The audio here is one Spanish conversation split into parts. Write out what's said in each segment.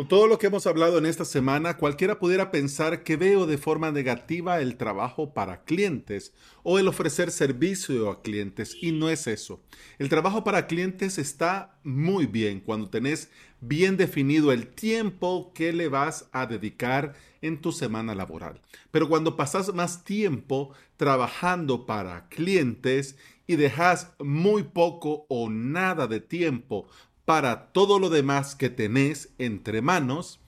Con todo lo que hemos hablado en esta semana, cualquiera pudiera pensar que veo de forma negativa el trabajo para clientes o el ofrecer servicio a clientes y no es eso. El trabajo para clientes está muy bien cuando tenés bien definido el tiempo que le vas a dedicar en tu semana laboral. Pero cuando pasas más tiempo trabajando para clientes y dejas muy poco o nada de tiempo para todo lo demás que tenés entre manos,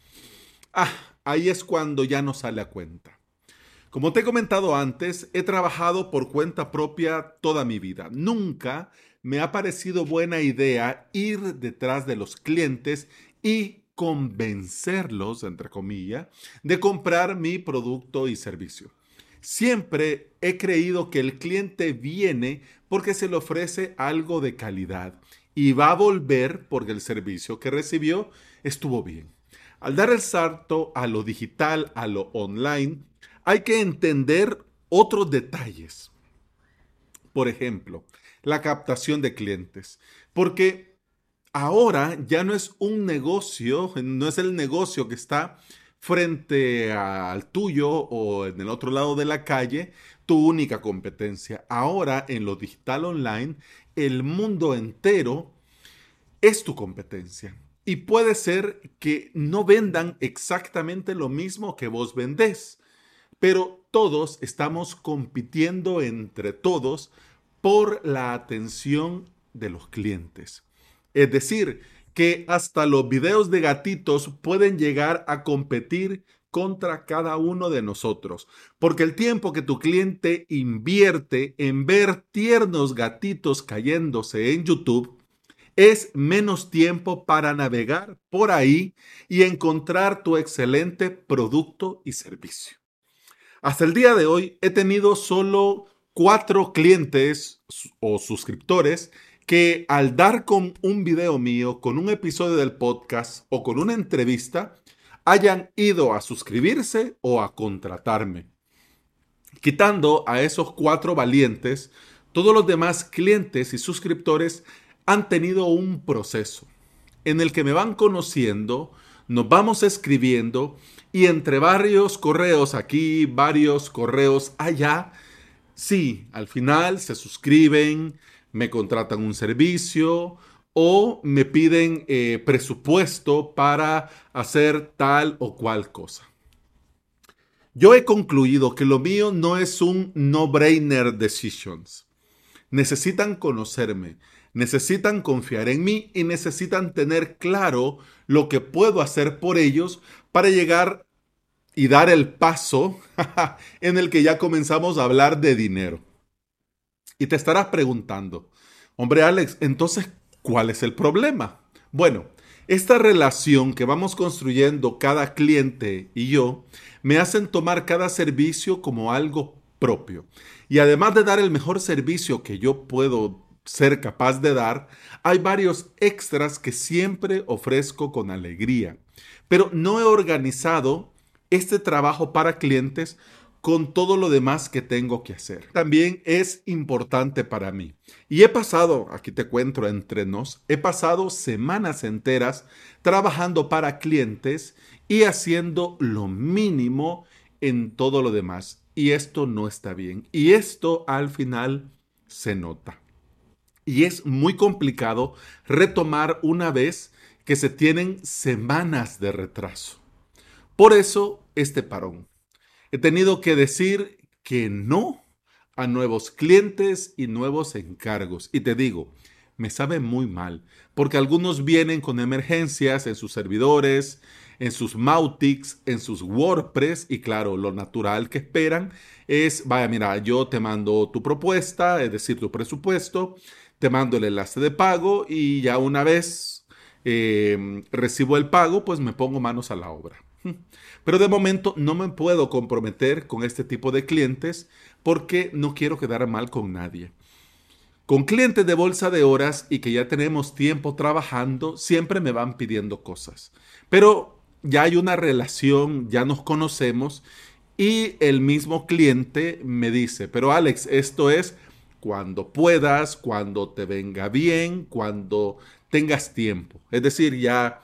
ah, ahí es cuando ya no sale a cuenta. Como te he comentado antes, he trabajado por cuenta propia toda mi vida. Nunca me ha parecido buena idea ir detrás de los clientes y convencerlos, entre comillas, de comprar mi producto y servicio. Siempre he creído que el cliente viene porque se le ofrece algo de calidad y va a volver porque el servicio que recibió estuvo bien. Al dar el salto a lo digital, a lo online, hay que entender otros detalles. Por ejemplo, la captación de clientes. Porque ahora ya no es un negocio, no es el negocio que está frente al tuyo o en el otro lado de la calle, tu única competencia. Ahora en lo digital online el mundo entero es tu competencia. Y puede ser que no vendan exactamente lo mismo que vos vendés, pero todos estamos compitiendo entre todos por la atención de los clientes. Es decir, que hasta los videos de gatitos pueden llegar a competir contra cada uno de nosotros. Porque el tiempo que tu cliente invierte en ver tiernos gatitos cayéndose en YouTube es menos tiempo para navegar por ahí y encontrar tu excelente producto y servicio. Hasta el día de hoy he tenido solo cuatro clientes o suscriptores que al dar con un video mío, con un episodio del podcast o con una entrevista, hayan ido a suscribirse o a contratarme. Quitando a esos cuatro valientes, todos los demás clientes y suscriptores han tenido un proceso en el que me van conociendo, nos vamos escribiendo y entre varios correos aquí, varios correos allá, sí, al final se suscriben, me contratan un servicio o me piden eh, presupuesto para hacer tal o cual cosa. Yo he concluido que lo mío no es un no-brainer decisions. Necesitan conocerme, necesitan confiar en mí y necesitan tener claro lo que puedo hacer por ellos para llegar y dar el paso en el que ya comenzamos a hablar de dinero. Y te estarás preguntando, hombre Alex, entonces, ¿cuál es el problema? Bueno, esta relación que vamos construyendo cada cliente y yo me hacen tomar cada servicio como algo propio. Y además de dar el mejor servicio que yo puedo ser capaz de dar, hay varios extras que siempre ofrezco con alegría. Pero no he organizado este trabajo para clientes con todo lo demás que tengo que hacer. También es importante para mí. Y he pasado, aquí te cuento entre nos, he pasado semanas enteras trabajando para clientes y haciendo lo mínimo en todo lo demás. Y esto no está bien. Y esto al final se nota. Y es muy complicado retomar una vez que se tienen semanas de retraso. Por eso, este parón. He tenido que decir que no a nuevos clientes y nuevos encargos. Y te digo, me sabe muy mal, porque algunos vienen con emergencias en sus servidores, en sus Mautics, en sus WordPress, y claro, lo natural que esperan es, vaya, mira, yo te mando tu propuesta, es decir, tu presupuesto, te mando el enlace de pago y ya una vez eh, recibo el pago, pues me pongo manos a la obra. Pero de momento no me puedo comprometer con este tipo de clientes porque no quiero quedar mal con nadie. Con clientes de bolsa de horas y que ya tenemos tiempo trabajando, siempre me van pidiendo cosas. Pero ya hay una relación, ya nos conocemos y el mismo cliente me dice, pero Alex, esto es cuando puedas, cuando te venga bien, cuando tengas tiempo. Es decir, ya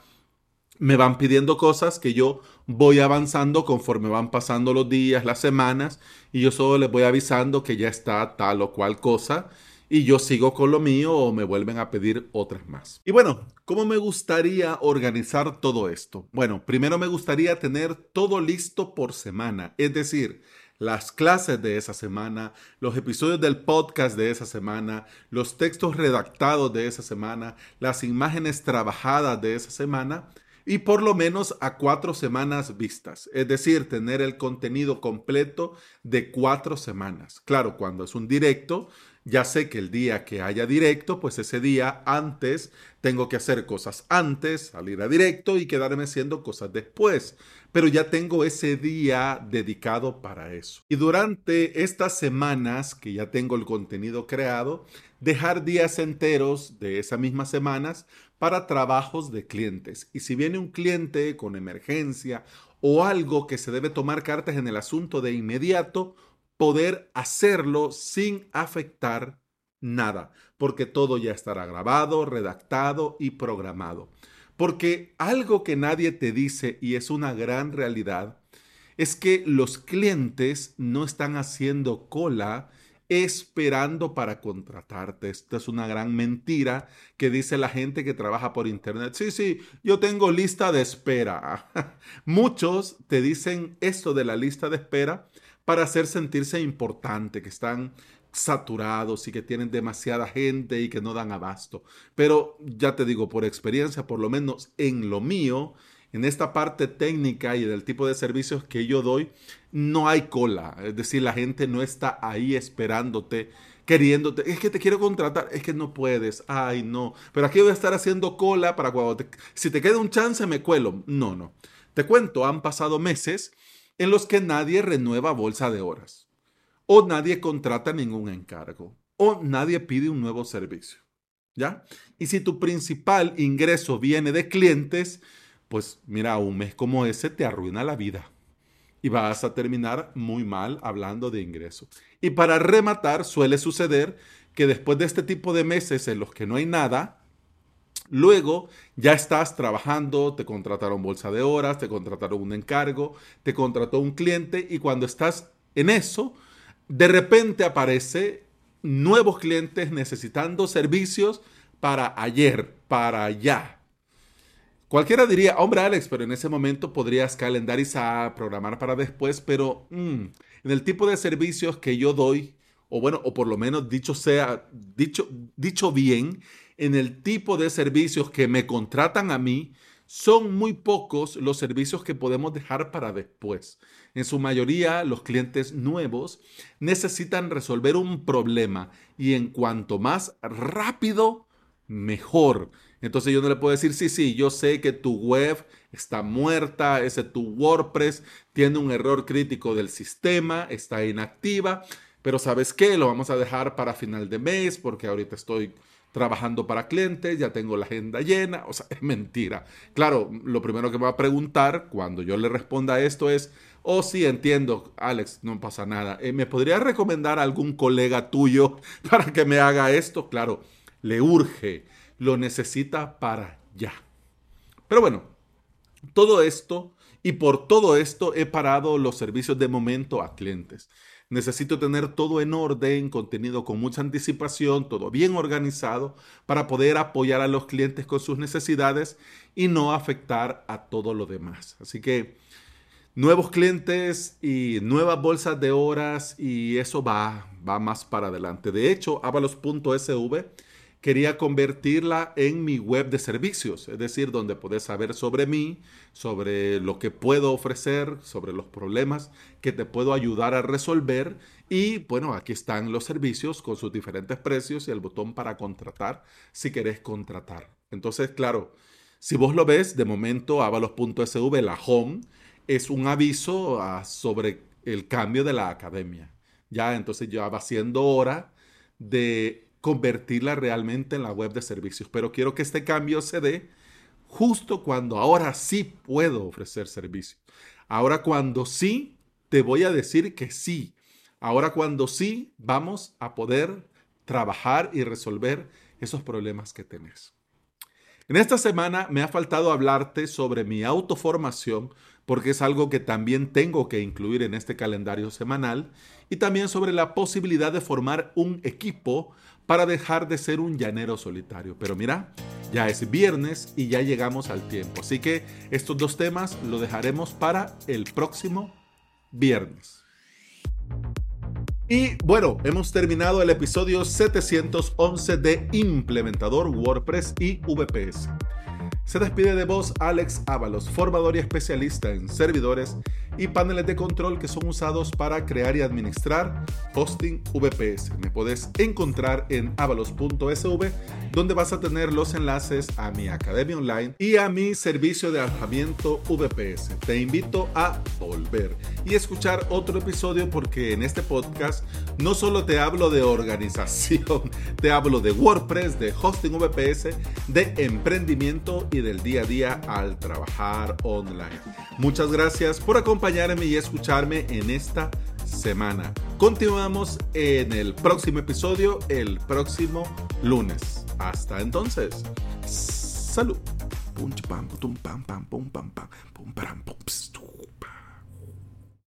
me van pidiendo cosas que yo voy avanzando conforme van pasando los días, las semanas, y yo solo les voy avisando que ya está tal o cual cosa, y yo sigo con lo mío o me vuelven a pedir otras más. Y bueno, ¿cómo me gustaría organizar todo esto? Bueno, primero me gustaría tener todo listo por semana, es decir, las clases de esa semana, los episodios del podcast de esa semana, los textos redactados de esa semana, las imágenes trabajadas de esa semana y por lo menos a cuatro semanas vistas, es decir, tener el contenido completo de cuatro semanas. Claro, cuando es un directo, ya sé que el día que haya directo, pues ese día antes tengo que hacer cosas antes, salir a directo y quedarme haciendo cosas después. Pero ya tengo ese día dedicado para eso. Y durante estas semanas que ya tengo el contenido creado, dejar días enteros de esas mismas semanas para trabajos de clientes. Y si viene un cliente con emergencia o algo que se debe tomar cartas en el asunto de inmediato, poder hacerlo sin afectar nada, porque todo ya estará grabado, redactado y programado. Porque algo que nadie te dice y es una gran realidad es que los clientes no están haciendo cola esperando para contratarte. Esta es una gran mentira que dice la gente que trabaja por internet. Sí, sí, yo tengo lista de espera. Muchos te dicen esto de la lista de espera para hacer sentirse importante, que están saturados y que tienen demasiada gente y que no dan abasto. Pero ya te digo, por experiencia, por lo menos en lo mío, en esta parte técnica y del tipo de servicios que yo doy, no hay cola. Es decir, la gente no está ahí esperándote, queriéndote. Es que te quiero contratar, es que no puedes. Ay, no. Pero aquí voy a estar haciendo cola para cuando te, si te queda un chance me cuelo. No, no. Te cuento, han pasado meses en los que nadie renueva bolsa de horas. O nadie contrata ningún encargo. O nadie pide un nuevo servicio. ¿Ya? Y si tu principal ingreso viene de clientes, pues mira, un mes como ese te arruina la vida y vas a terminar muy mal hablando de ingreso. Y para rematar, suele suceder que después de este tipo de meses en los que no hay nada, luego ya estás trabajando, te contrataron bolsa de horas, te contrataron un encargo, te contrató un cliente y cuando estás en eso, de repente aparece nuevos clientes necesitando servicios para ayer, para allá. Cualquiera diría, hombre Alex, pero en ese momento podrías calendarizar, programar para después, pero mm, en el tipo de servicios que yo doy, o bueno, o por lo menos dicho sea, dicho, dicho bien, en el tipo de servicios que me contratan a mí, son muy pocos los servicios que podemos dejar para después. En su mayoría, los clientes nuevos necesitan resolver un problema y en cuanto más rápido, mejor. Entonces yo no le puedo decir, sí, sí, yo sé que tu web está muerta, ese tu WordPress tiene un error crítico del sistema, está inactiva, pero ¿sabes qué? Lo vamos a dejar para final de mes porque ahorita estoy trabajando para clientes, ya tengo la agenda llena, o sea, es mentira. Claro, lo primero que me va a preguntar cuando yo le responda esto es, oh sí, entiendo, Alex, no pasa nada. Eh, ¿Me podría recomendar a algún colega tuyo para que me haga esto? Claro, le urge lo necesita para ya. Pero bueno, todo esto y por todo esto he parado los servicios de momento a clientes. Necesito tener todo en orden, contenido con mucha anticipación, todo bien organizado para poder apoyar a los clientes con sus necesidades y no afectar a todo lo demás. Así que nuevos clientes y nuevas bolsas de horas y eso va, va más para adelante. De hecho, avalos.sv quería convertirla en mi web de servicios, es decir, donde puedes saber sobre mí, sobre lo que puedo ofrecer, sobre los problemas que te puedo ayudar a resolver. Y bueno, aquí están los servicios con sus diferentes precios y el botón para contratar si querés contratar. Entonces, claro, si vos lo ves, de momento avalos.sv, la home, es un aviso ah, sobre el cambio de la academia. Ya, entonces ya va siendo hora de convertirla realmente en la web de servicios. Pero quiero que este cambio se dé justo cuando ahora sí puedo ofrecer servicios. Ahora cuando sí, te voy a decir que sí. Ahora cuando sí, vamos a poder trabajar y resolver esos problemas que tenés. En esta semana me ha faltado hablarte sobre mi autoformación porque es algo que también tengo que incluir en este calendario semanal y también sobre la posibilidad de formar un equipo para dejar de ser un llanero solitario. Pero mira, ya es viernes y ya llegamos al tiempo. Así que estos dos temas lo dejaremos para el próximo viernes. Y bueno, hemos terminado el episodio 711 de Implementador WordPress y VPS. Se despide de vos Alex Ábalos, formador y especialista en servidores y paneles de control que son usados para crear y administrar hosting VPS. Me puedes encontrar en avalos.sv donde vas a tener los enlaces a mi academia online y a mi servicio de alojamiento VPS. Te invito a volver y escuchar otro episodio porque en este podcast no solo te hablo de organización, te hablo de WordPress, de hosting VPS, de emprendimiento y del día a día al trabajar online. Muchas gracias por acompañarme acompañarme y escucharme en esta semana. Continuamos en el próximo episodio, el próximo lunes. Hasta entonces, salud.